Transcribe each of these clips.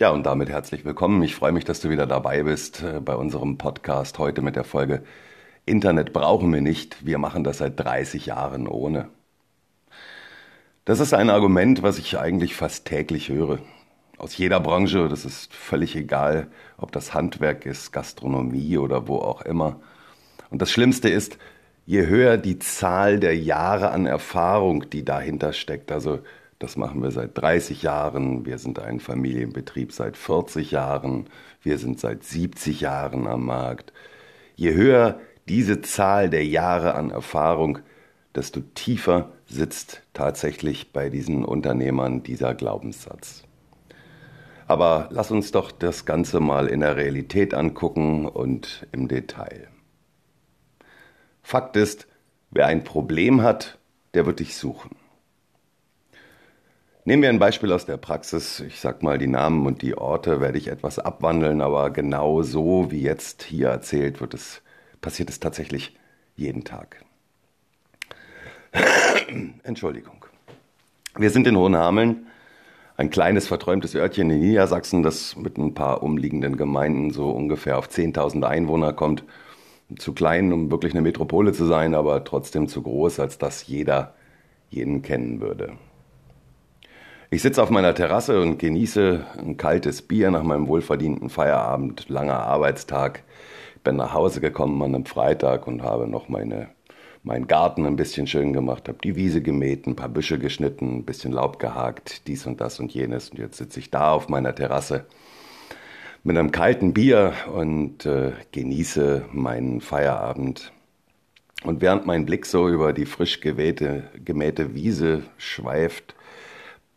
Ja, und damit herzlich willkommen. Ich freue mich, dass du wieder dabei bist äh, bei unserem Podcast heute mit der Folge Internet brauchen wir nicht. Wir machen das seit 30 Jahren ohne. Das ist ein Argument, was ich eigentlich fast täglich höre. Aus jeder Branche, das ist völlig egal, ob das Handwerk ist, Gastronomie oder wo auch immer. Und das Schlimmste ist, je höher die Zahl der Jahre an Erfahrung, die dahinter steckt, also das machen wir seit 30 Jahren. Wir sind ein Familienbetrieb seit 40 Jahren. Wir sind seit 70 Jahren am Markt. Je höher diese Zahl der Jahre an Erfahrung, desto tiefer sitzt tatsächlich bei diesen Unternehmern dieser Glaubenssatz. Aber lass uns doch das Ganze mal in der Realität angucken und im Detail. Fakt ist, wer ein Problem hat, der wird dich suchen. Nehmen wir ein Beispiel aus der Praxis. Ich sag mal, die Namen und die Orte werde ich etwas abwandeln, aber genau so wie jetzt hier erzählt wird es, passiert es tatsächlich jeden Tag. Entschuldigung. Wir sind in Hohenhameln, ein kleines verträumtes Örtchen in Niedersachsen, das mit ein paar umliegenden Gemeinden so ungefähr auf 10.000 Einwohner kommt. Zu klein, um wirklich eine Metropole zu sein, aber trotzdem zu groß, als dass jeder jeden kennen würde. Ich sitze auf meiner Terrasse und genieße ein kaltes Bier nach meinem wohlverdienten Feierabend, langer Arbeitstag. Bin nach Hause gekommen an einem Freitag und habe noch meine, meinen Garten ein bisschen schön gemacht, habe die Wiese gemäht, ein paar Büsche geschnitten, ein bisschen Laub gehakt, dies und das und jenes. Und jetzt sitze ich da auf meiner Terrasse mit einem kalten Bier und äh, genieße meinen Feierabend. Und während mein Blick so über die frisch gemähte, gemähte Wiese schweift,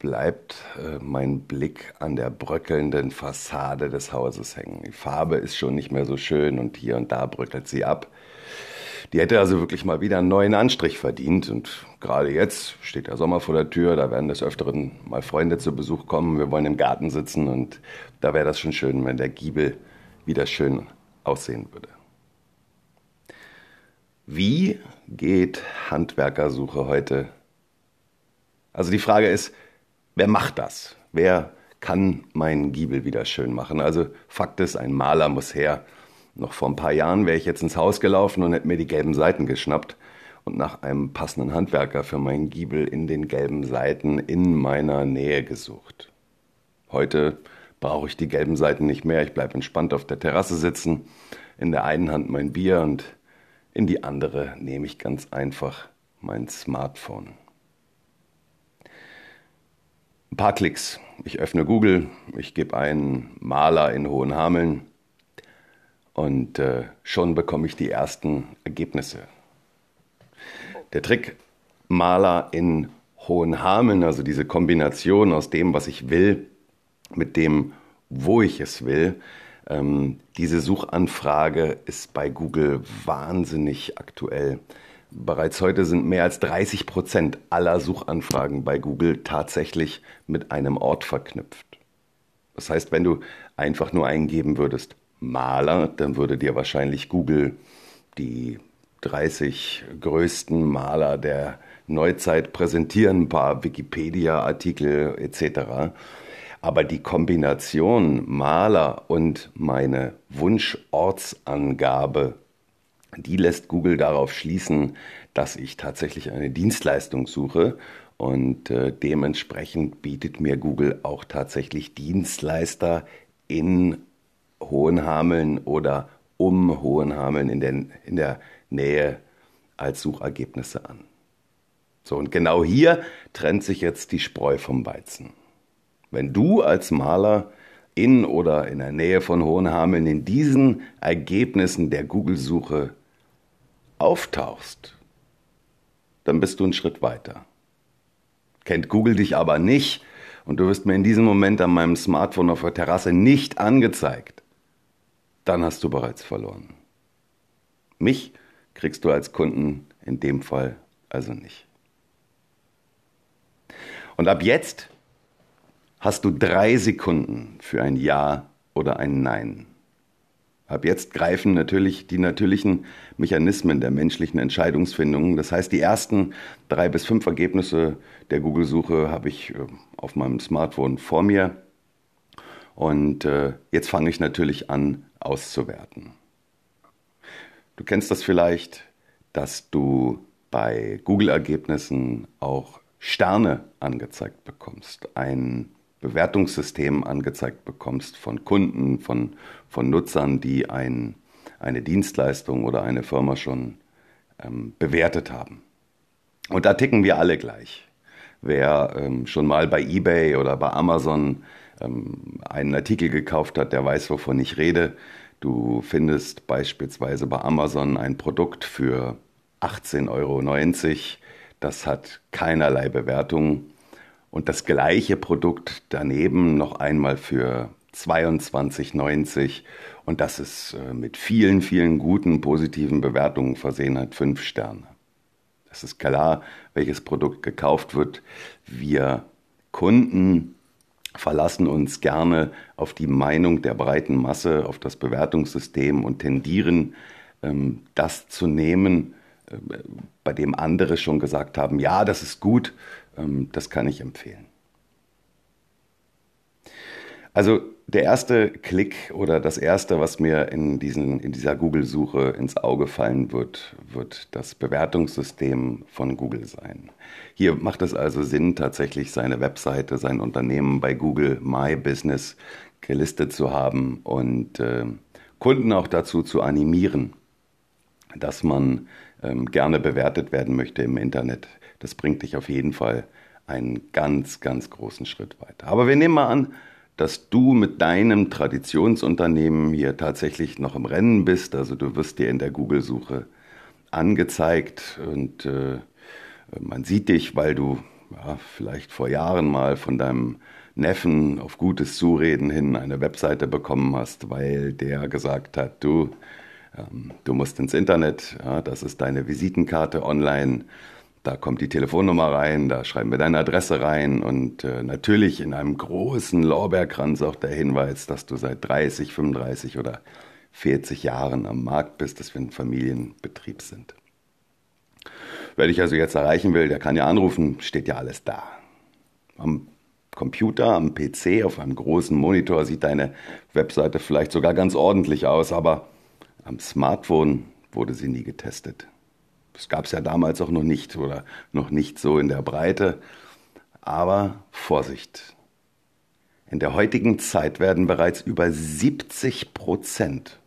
bleibt äh, mein Blick an der bröckelnden Fassade des Hauses hängen. Die Farbe ist schon nicht mehr so schön und hier und da bröckelt sie ab. Die hätte also wirklich mal wieder einen neuen Anstrich verdient. Und gerade jetzt steht der Sommer vor der Tür, da werden des Öfteren mal Freunde zu Besuch kommen. Wir wollen im Garten sitzen und da wäre das schon schön, wenn der Giebel wieder schön aussehen würde. Wie geht Handwerkersuche heute? Also die Frage ist, wer macht das? Wer kann meinen Giebel wieder schön machen? Also Fakt ist, ein Maler muss her. Noch vor ein paar Jahren wäre ich jetzt ins Haus gelaufen und hätte mir die gelben Seiten geschnappt und nach einem passenden Handwerker für meinen Giebel in den gelben Seiten in meiner Nähe gesucht. Heute brauche ich die gelben Seiten nicht mehr. Ich bleibe entspannt auf der Terrasse sitzen, in der einen Hand mein Bier und in die andere nehme ich ganz einfach mein Smartphone. Ein paar Klicks. Ich öffne Google, ich gebe einen Maler in Hohenhameln und äh, schon bekomme ich die ersten Ergebnisse. Der Trick Maler in Hohenhameln, also diese Kombination aus dem, was ich will, mit dem, wo ich es will, ähm, diese Suchanfrage ist bei Google wahnsinnig aktuell. Bereits heute sind mehr als 30 Prozent aller Suchanfragen bei Google tatsächlich mit einem Ort verknüpft. Das heißt, wenn du einfach nur eingeben würdest Maler, dann würde dir wahrscheinlich Google die 30 größten Maler der Neuzeit präsentieren, ein paar Wikipedia-Artikel etc. Aber die Kombination Maler und meine Wunschortsangabe die lässt Google darauf schließen, dass ich tatsächlich eine Dienstleistung suche und äh, dementsprechend bietet mir Google auch tatsächlich Dienstleister in Hohenhameln oder um Hohenhameln in, den, in der Nähe als Suchergebnisse an. So, und genau hier trennt sich jetzt die Spreu vom Weizen. Wenn du als Maler in oder in der Nähe von Hohenhameln in diesen Ergebnissen der Google-Suche auftauchst, dann bist du einen Schritt weiter. Kennt Google dich aber nicht und du wirst mir in diesem Moment an meinem Smartphone auf der Terrasse nicht angezeigt, dann hast du bereits verloren. Mich kriegst du als Kunden in dem Fall also nicht. Und ab jetzt hast du drei Sekunden für ein Ja oder ein Nein. Ab jetzt greifen natürlich die natürlichen Mechanismen der menschlichen Entscheidungsfindung. Das heißt, die ersten drei bis fünf Ergebnisse der Google-Suche habe ich äh, auf meinem Smartphone vor mir. Und äh, jetzt fange ich natürlich an auszuwerten. Du kennst das vielleicht, dass du bei Google-Ergebnissen auch Sterne angezeigt bekommst. Ein Bewertungssystem angezeigt bekommst von Kunden, von, von Nutzern, die ein, eine Dienstleistung oder eine Firma schon ähm, bewertet haben. Und da ticken wir alle gleich. Wer ähm, schon mal bei eBay oder bei Amazon ähm, einen Artikel gekauft hat, der weiß, wovon ich rede. Du findest beispielsweise bei Amazon ein Produkt für 18,90 Euro. Das hat keinerlei Bewertung und das gleiche Produkt daneben noch einmal für 22,90 und das ist äh, mit vielen, vielen guten, positiven Bewertungen versehen hat, fünf Sterne. Es ist klar, welches Produkt gekauft wird. Wir Kunden verlassen uns gerne auf die Meinung der breiten Masse, auf das Bewertungssystem und tendieren, ähm, das zu nehmen, äh, bei dem andere schon gesagt haben, ja, das ist gut, das kann ich empfehlen. Also der erste Klick oder das erste, was mir in, diesen, in dieser Google-Suche ins Auge fallen wird, wird das Bewertungssystem von Google sein. Hier macht es also Sinn, tatsächlich seine Webseite, sein Unternehmen bei Google My Business gelistet zu haben und äh, Kunden auch dazu zu animieren, dass man ähm, gerne bewertet werden möchte im Internet. Das bringt dich auf jeden Fall einen ganz, ganz großen Schritt weiter. Aber wir nehmen mal an, dass du mit deinem Traditionsunternehmen hier tatsächlich noch im Rennen bist. Also du wirst dir in der Google-Suche angezeigt und äh, man sieht dich, weil du ja, vielleicht vor Jahren mal von deinem Neffen auf gutes Zureden hin eine Webseite bekommen hast, weil der gesagt hat, du, ähm, du musst ins Internet, ja, das ist deine Visitenkarte online da kommt die Telefonnummer rein, da schreiben wir deine Adresse rein und äh, natürlich in einem großen Lorbeerkranz auch der Hinweis, dass du seit 30, 35 oder 40 Jahren am Markt bist, dass wir ein Familienbetrieb sind. Wer dich also jetzt erreichen will, der kann ja anrufen, steht ja alles da. Am Computer, am PC, auf einem großen Monitor sieht deine Webseite vielleicht sogar ganz ordentlich aus, aber am Smartphone wurde sie nie getestet. Das gab es ja damals auch noch nicht oder noch nicht so in der Breite. Aber Vorsicht. In der heutigen Zeit werden bereits über 70 Prozent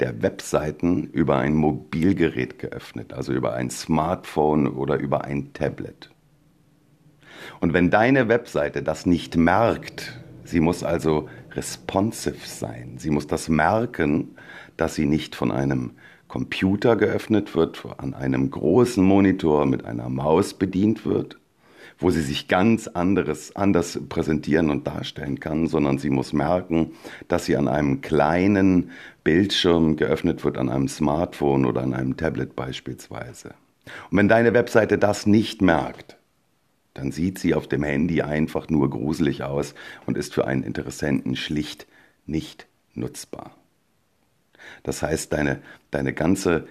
der Webseiten über ein Mobilgerät geöffnet, also über ein Smartphone oder über ein Tablet. Und wenn deine Webseite das nicht merkt, sie muss also responsive sein, sie muss das merken, dass sie nicht von einem Computer geöffnet wird, an einem großen Monitor mit einer Maus bedient wird, wo sie sich ganz anderes, anders präsentieren und darstellen kann, sondern sie muss merken, dass sie an einem kleinen Bildschirm geöffnet wird, an einem Smartphone oder an einem Tablet beispielsweise. Und wenn deine Webseite das nicht merkt, dann sieht sie auf dem Handy einfach nur gruselig aus und ist für einen Interessenten schlicht nicht nutzbar. Das heißt, deine, deine ganze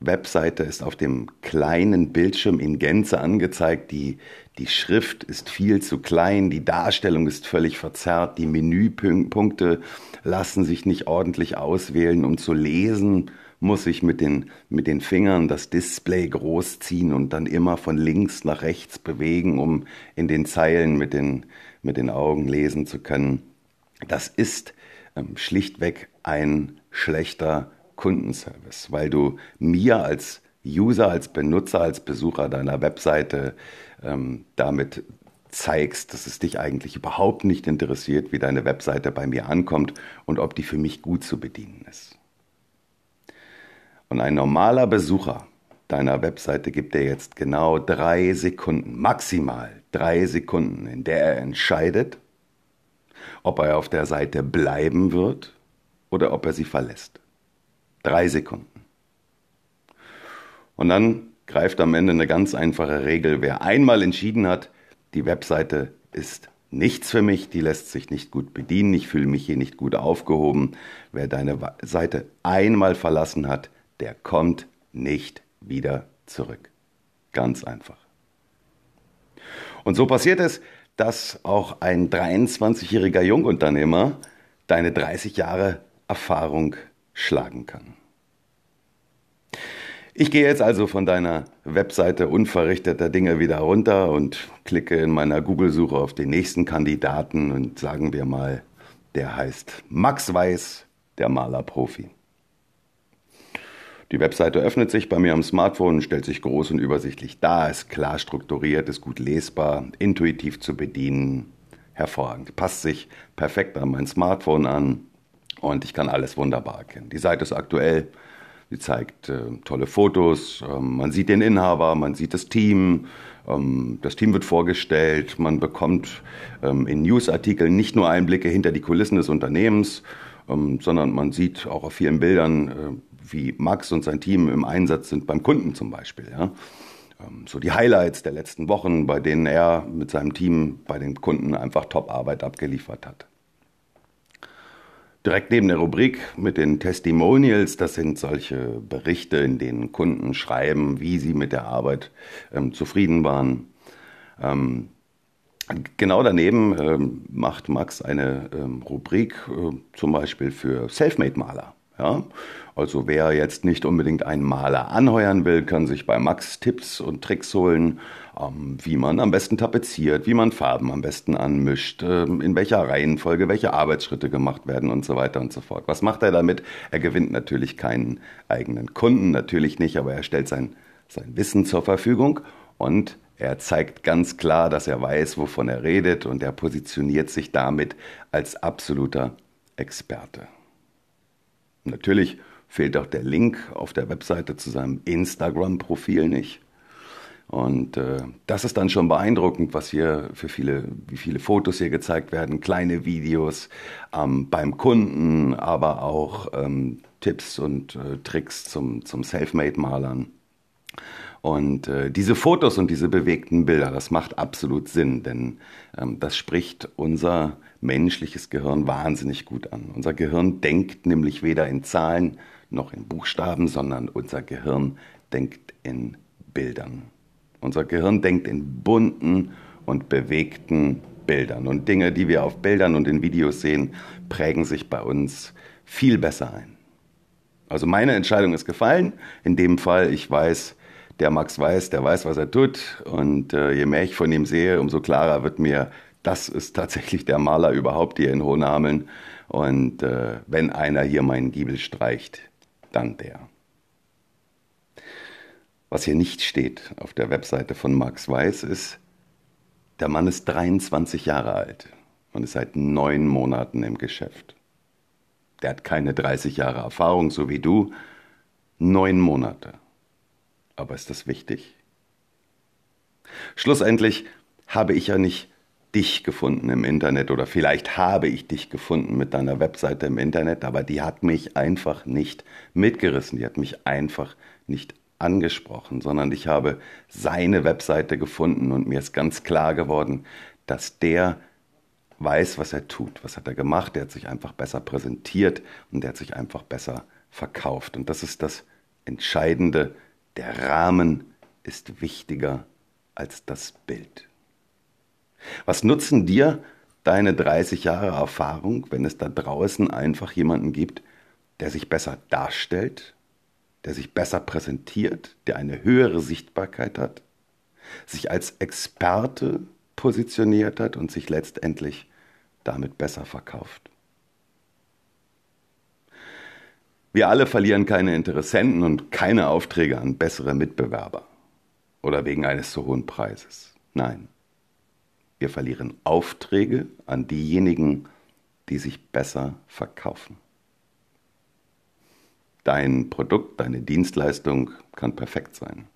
Webseite ist auf dem kleinen Bildschirm in Gänze angezeigt. Die, die Schrift ist viel zu klein, die Darstellung ist völlig verzerrt, die Menüpunkte lassen sich nicht ordentlich auswählen, um zu lesen muss ich mit den, mit den Fingern das Display großziehen und dann immer von links nach rechts bewegen, um in den Zeilen mit den, mit den Augen lesen zu können. Das ist ähm, schlichtweg ein schlechter Kundenservice, weil du mir als User, als Benutzer, als Besucher deiner Webseite ähm, damit zeigst, dass es dich eigentlich überhaupt nicht interessiert, wie deine Webseite bei mir ankommt und ob die für mich gut zu bedienen ist. Und ein normaler Besucher deiner Webseite gibt dir jetzt genau drei Sekunden, maximal drei Sekunden, in der er entscheidet, ob er auf der Seite bleiben wird oder ob er sie verlässt. Drei Sekunden. Und dann greift am Ende eine ganz einfache Regel. Wer einmal entschieden hat, die Webseite ist nichts für mich, die lässt sich nicht gut bedienen, ich fühle mich hier nicht gut aufgehoben. Wer deine Seite einmal verlassen hat, der kommt nicht wieder zurück. Ganz einfach. Und so passiert es, dass auch ein 23-jähriger Jungunternehmer deine 30 Jahre Erfahrung schlagen kann. Ich gehe jetzt also von deiner Webseite unverrichteter Dinge wieder runter und klicke in meiner Google-Suche auf den nächsten Kandidaten und sagen wir mal, der heißt Max Weiß, der Malerprofi. Die Webseite öffnet sich bei mir am Smartphone, stellt sich groß und übersichtlich dar, ist klar strukturiert, ist gut lesbar, intuitiv zu bedienen, hervorragend. Passt sich perfekt an mein Smartphone an und ich kann alles wunderbar erkennen. Die Seite ist aktuell, Sie zeigt äh, tolle Fotos, ähm, man sieht den Inhaber, man sieht das Team, ähm, das Team wird vorgestellt, man bekommt ähm, in Newsartikeln nicht nur Einblicke hinter die Kulissen des Unternehmens, ähm, sondern man sieht auch auf vielen Bildern, äh, wie Max und sein Team im Einsatz sind beim Kunden zum Beispiel. Ja? Ähm, so die Highlights der letzten Wochen, bei denen er mit seinem Team bei den Kunden einfach Top-Arbeit abgeliefert hat. Direkt neben der Rubrik mit den Testimonials, das sind solche Berichte, in denen Kunden schreiben, wie sie mit der Arbeit ähm, zufrieden waren. Ähm, genau daneben ähm, macht Max eine ähm, Rubrik äh, zum Beispiel für Selfmade-Maler. Ja? Also wer jetzt nicht unbedingt einen Maler anheuern will, kann sich bei Max Tipps und Tricks holen, ähm, wie man am besten tapeziert, wie man Farben am besten anmischt, ähm, in welcher Reihenfolge welche Arbeitsschritte gemacht werden und so weiter und so fort. Was macht er damit? Er gewinnt natürlich keinen eigenen Kunden, natürlich nicht, aber er stellt sein, sein Wissen zur Verfügung und er zeigt ganz klar, dass er weiß, wovon er redet und er positioniert sich damit als absoluter Experte. Natürlich fehlt auch der Link auf der Webseite zu seinem Instagram-Profil nicht. Und äh, das ist dann schon beeindruckend, was hier für viele, wie viele Fotos hier gezeigt werden, kleine Videos ähm, beim Kunden, aber auch ähm, Tipps und äh, Tricks zum, zum Selfmade-Malern. Und äh, diese Fotos und diese bewegten Bilder, das macht absolut Sinn, denn ähm, das spricht unser menschliches Gehirn wahnsinnig gut an. Unser Gehirn denkt nämlich weder in Zahlen noch in Buchstaben, sondern unser Gehirn denkt in Bildern. Unser Gehirn denkt in bunten und bewegten Bildern. Und Dinge, die wir auf Bildern und in Videos sehen, prägen sich bei uns viel besser ein. Also meine Entscheidung ist gefallen. In dem Fall, ich weiß, der Max weiß, der weiß, was er tut. Und äh, je mehr ich von ihm sehe, umso klarer wird mir, das ist tatsächlich der Maler überhaupt hier in Hohenhameln. Und äh, wenn einer hier meinen Giebel streicht, dann der. Was hier nicht steht auf der Webseite von Max Weiß ist, der Mann ist 23 Jahre alt und ist seit neun Monaten im Geschäft. Der hat keine 30 Jahre Erfahrung, so wie du. Neun Monate. Aber ist das wichtig? Schlussendlich habe ich ja nicht dich gefunden im Internet oder vielleicht habe ich dich gefunden mit deiner Webseite im Internet, aber die hat mich einfach nicht mitgerissen, die hat mich einfach nicht angesprochen, sondern ich habe seine Webseite gefunden und mir ist ganz klar geworden, dass der weiß, was er tut, was hat er gemacht, der hat sich einfach besser präsentiert und der hat sich einfach besser verkauft. Und das ist das Entscheidende, der Rahmen ist wichtiger als das Bild. Was nutzen dir deine 30 Jahre Erfahrung, wenn es da draußen einfach jemanden gibt, der sich besser darstellt der sich besser präsentiert, der eine höhere Sichtbarkeit hat, sich als Experte positioniert hat und sich letztendlich damit besser verkauft. Wir alle verlieren keine Interessenten und keine Aufträge an bessere Mitbewerber oder wegen eines zu hohen Preises. Nein, wir verlieren Aufträge an diejenigen, die sich besser verkaufen. Dein Produkt, deine Dienstleistung kann perfekt sein.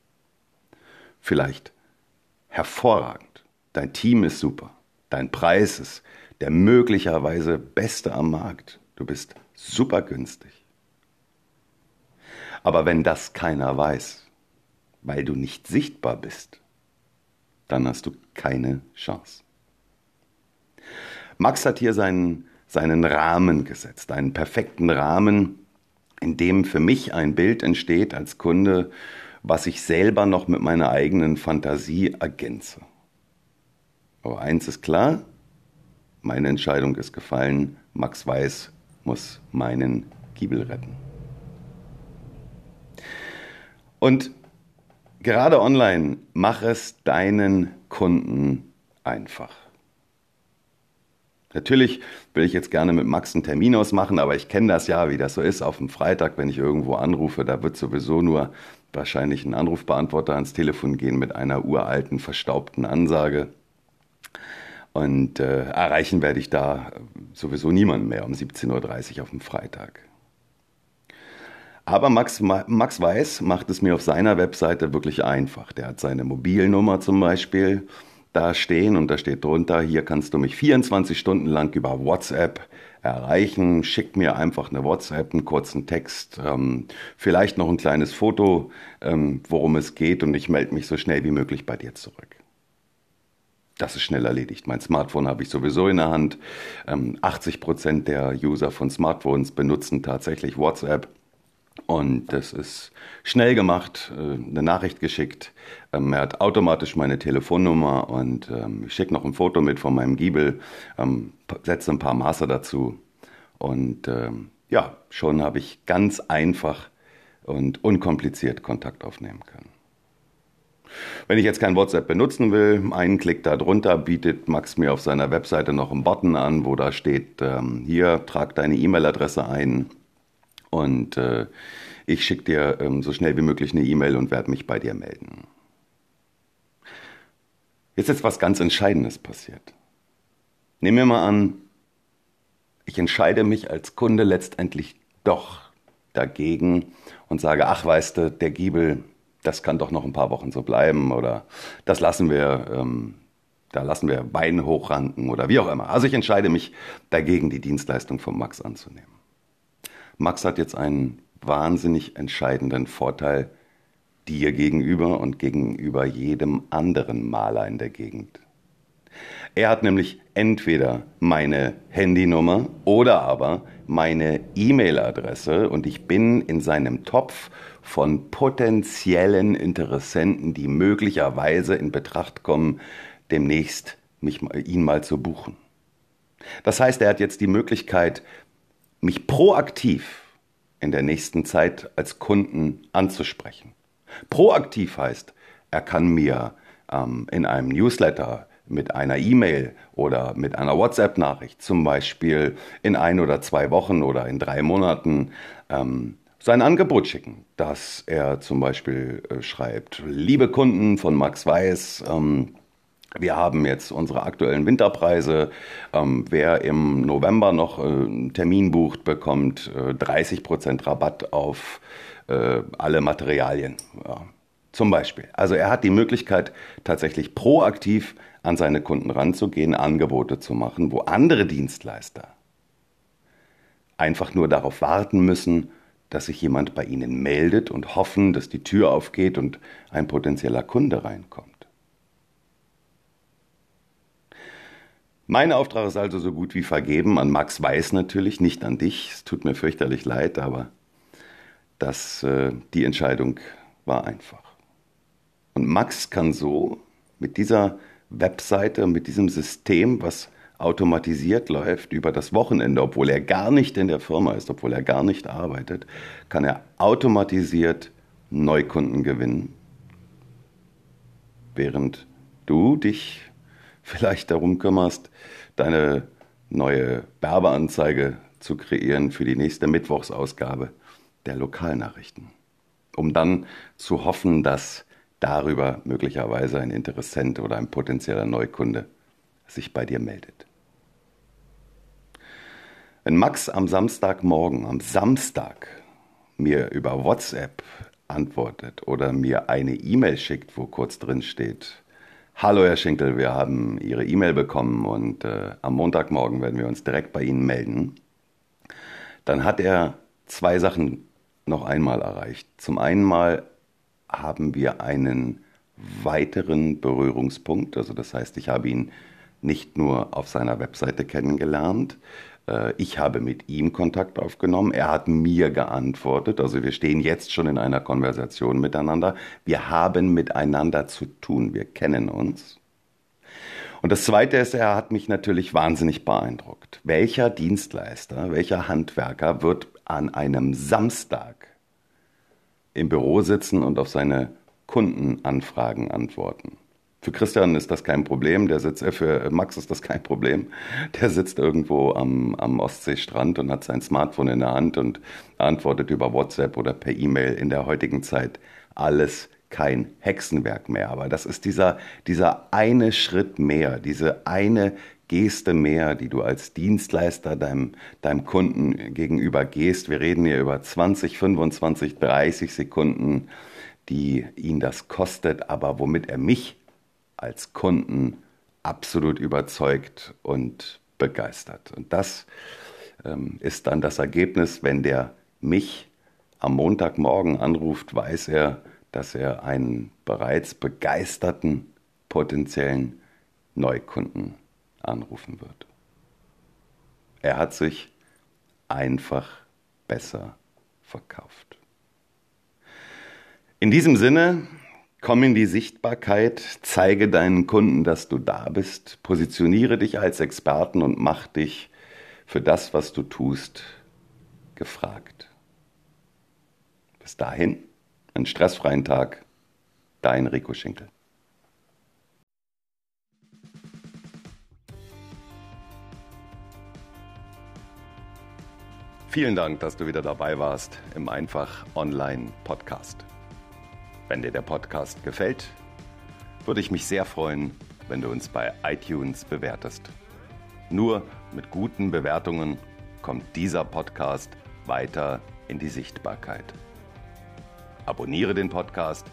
Vielleicht hervorragend. Dein Team ist super. Dein Preis ist der möglicherweise beste am Markt. Du bist super günstig. Aber wenn das keiner weiß, weil du nicht sichtbar bist, dann hast du keine Chance. Max hat hier seinen, seinen Rahmen gesetzt, einen perfekten Rahmen, in dem für mich ein Bild entsteht als Kunde, was ich selber noch mit meiner eigenen Fantasie ergänze. Aber eins ist klar, meine Entscheidung ist gefallen, Max Weiß muss meinen Giebel retten. Und gerade online, mach es deinen Kunden einfach. Natürlich will ich jetzt gerne mit Max einen Termin ausmachen, aber ich kenne das ja, wie das so ist. Auf dem Freitag, wenn ich irgendwo anrufe, da wird sowieso nur wahrscheinlich ein Anrufbeantworter ans Telefon gehen mit einer uralten, verstaubten Ansage. Und äh, erreichen werde ich da sowieso niemanden mehr um 17.30 Uhr auf dem Freitag. Aber Max, Max Weiß macht es mir auf seiner Webseite wirklich einfach. Der hat seine Mobilnummer zum Beispiel da stehen und da steht drunter, hier kannst du mich 24 Stunden lang über WhatsApp erreichen. Schick mir einfach eine WhatsApp, einen kurzen Text, ähm, vielleicht noch ein kleines Foto, ähm, worum es geht und ich melde mich so schnell wie möglich bei dir zurück. Das ist schnell erledigt. Mein Smartphone habe ich sowieso in der Hand. Ähm, 80 Prozent der User von Smartphones benutzen tatsächlich WhatsApp. Und das ist schnell gemacht, äh, eine Nachricht geschickt. Ähm, er hat automatisch meine Telefonnummer und ähm, ich schicke noch ein Foto mit von meinem Giebel, ähm, setze ein paar Maße dazu. Und ja, schon habe ich ganz einfach und unkompliziert Kontakt aufnehmen können. Wenn ich jetzt kein WhatsApp benutzen will, einen Klick darunter bietet Max mir auf seiner Webseite noch einen Button an, wo da steht, hier, trag deine E-Mail-Adresse ein und äh, ich schicke dir ähm, so schnell wie möglich eine E-Mail und werde mich bei dir melden. Jetzt ist was ganz Entscheidendes passiert. Nehmen wir mal an, ich entscheide mich als Kunde letztendlich doch dagegen und sage, ach weißt du, der Giebel, das kann doch noch ein paar Wochen so bleiben oder das lassen wir, ähm, da lassen wir Beine hochranken oder wie auch immer. Also ich entscheide mich dagegen, die Dienstleistung von Max anzunehmen. Max hat jetzt einen wahnsinnig entscheidenden Vorteil dir gegenüber und gegenüber jedem anderen Maler in der Gegend. Er hat nämlich entweder meine Handynummer oder aber meine E-Mail-Adresse und ich bin in seinem Topf von potenziellen Interessenten, die möglicherweise in Betracht kommen, demnächst mich, ihn mal zu buchen. Das heißt, er hat jetzt die Möglichkeit, mich proaktiv in der nächsten Zeit als Kunden anzusprechen. Proaktiv heißt, er kann mir ähm, in einem Newsletter mit einer E-Mail oder mit einer WhatsApp-Nachricht zum Beispiel in ein oder zwei Wochen oder in drei Monaten ähm, sein Angebot schicken, dass er zum Beispiel äh, schreibt, liebe Kunden von Max Weiß, ähm, wir haben jetzt unsere aktuellen Winterpreise. Ähm, wer im November noch äh, einen Termin bucht, bekommt äh, 30 Prozent Rabatt auf äh, alle Materialien. Ja, zum Beispiel. Also er hat die Möglichkeit, tatsächlich proaktiv an seine Kunden ranzugehen, Angebote zu machen, wo andere Dienstleister einfach nur darauf warten müssen, dass sich jemand bei ihnen meldet und hoffen, dass die Tür aufgeht und ein potenzieller Kunde reinkommt. Mein Auftrag ist also so gut wie vergeben. An Max Weiß natürlich, nicht an dich. Es tut mir fürchterlich leid, aber das, äh, die Entscheidung war einfach. Und Max kann so mit dieser Webseite, mit diesem System, was automatisiert läuft über das Wochenende, obwohl er gar nicht in der Firma ist, obwohl er gar nicht arbeitet, kann er automatisiert Neukunden gewinnen, während du dich vielleicht darum kümmerst, deine neue Werbeanzeige zu kreieren für die nächste Mittwochsausgabe der Lokalnachrichten, um dann zu hoffen, dass darüber möglicherweise ein Interessent oder ein potenzieller Neukunde sich bei dir meldet. Wenn Max am Samstagmorgen, am Samstag, mir über WhatsApp antwortet oder mir eine E-Mail schickt, wo kurz drin steht, Hallo Herr Schinkel, wir haben Ihre E-Mail bekommen und äh, am Montagmorgen werden wir uns direkt bei Ihnen melden, dann hat er zwei Sachen noch einmal erreicht. Zum einen mal haben wir einen weiteren Berührungspunkt, also das heißt, ich habe ihn nicht nur auf seiner Webseite kennengelernt, ich habe mit ihm Kontakt aufgenommen, er hat mir geantwortet, also wir stehen jetzt schon in einer Konversation miteinander, wir haben miteinander zu tun, wir kennen uns. Und das Zweite ist, er hat mich natürlich wahnsinnig beeindruckt. Welcher Dienstleister, welcher Handwerker wird an einem Samstag im Büro sitzen und auf seine Kundenanfragen antworten? Für Christian ist das kein Problem, der sitzt, äh, für Max ist das kein Problem. Der sitzt irgendwo am, am Ostseestrand und hat sein Smartphone in der Hand und antwortet über WhatsApp oder per E-Mail in der heutigen Zeit. Alles kein Hexenwerk mehr. Aber das ist dieser, dieser eine Schritt mehr, diese eine Geste mehr, die du als Dienstleister deinem, deinem Kunden gegenüber gehst. Wir reden hier über 20, 25, 30 Sekunden, die ihn das kostet, aber womit er mich als Kunden absolut überzeugt und begeistert. Und das ähm, ist dann das Ergebnis, wenn der mich am Montagmorgen anruft, weiß er, dass er einen bereits begeisterten potenziellen Neukunden anrufen wird. Er hat sich einfach besser verkauft. In diesem Sinne Komm in die Sichtbarkeit, zeige deinen Kunden, dass du da bist, positioniere dich als Experten und mach dich für das, was du tust, gefragt. Bis dahin, einen stressfreien Tag, dein Rico Schinkel. Vielen Dank, dass du wieder dabei warst im Einfach Online Podcast. Wenn dir der Podcast gefällt, würde ich mich sehr freuen, wenn du uns bei iTunes bewertest. Nur mit guten Bewertungen kommt dieser Podcast weiter in die Sichtbarkeit. Abonniere den Podcast,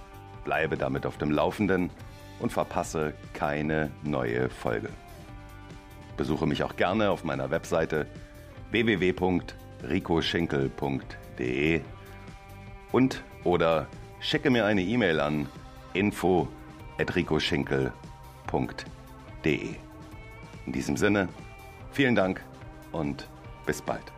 bleibe damit auf dem Laufenden und verpasse keine neue Folge. Besuche mich auch gerne auf meiner Webseite www.ricoschinkel.de und oder schicke mir eine E-Mail an info.ricoschinkel.de. In diesem Sinne, vielen Dank und bis bald.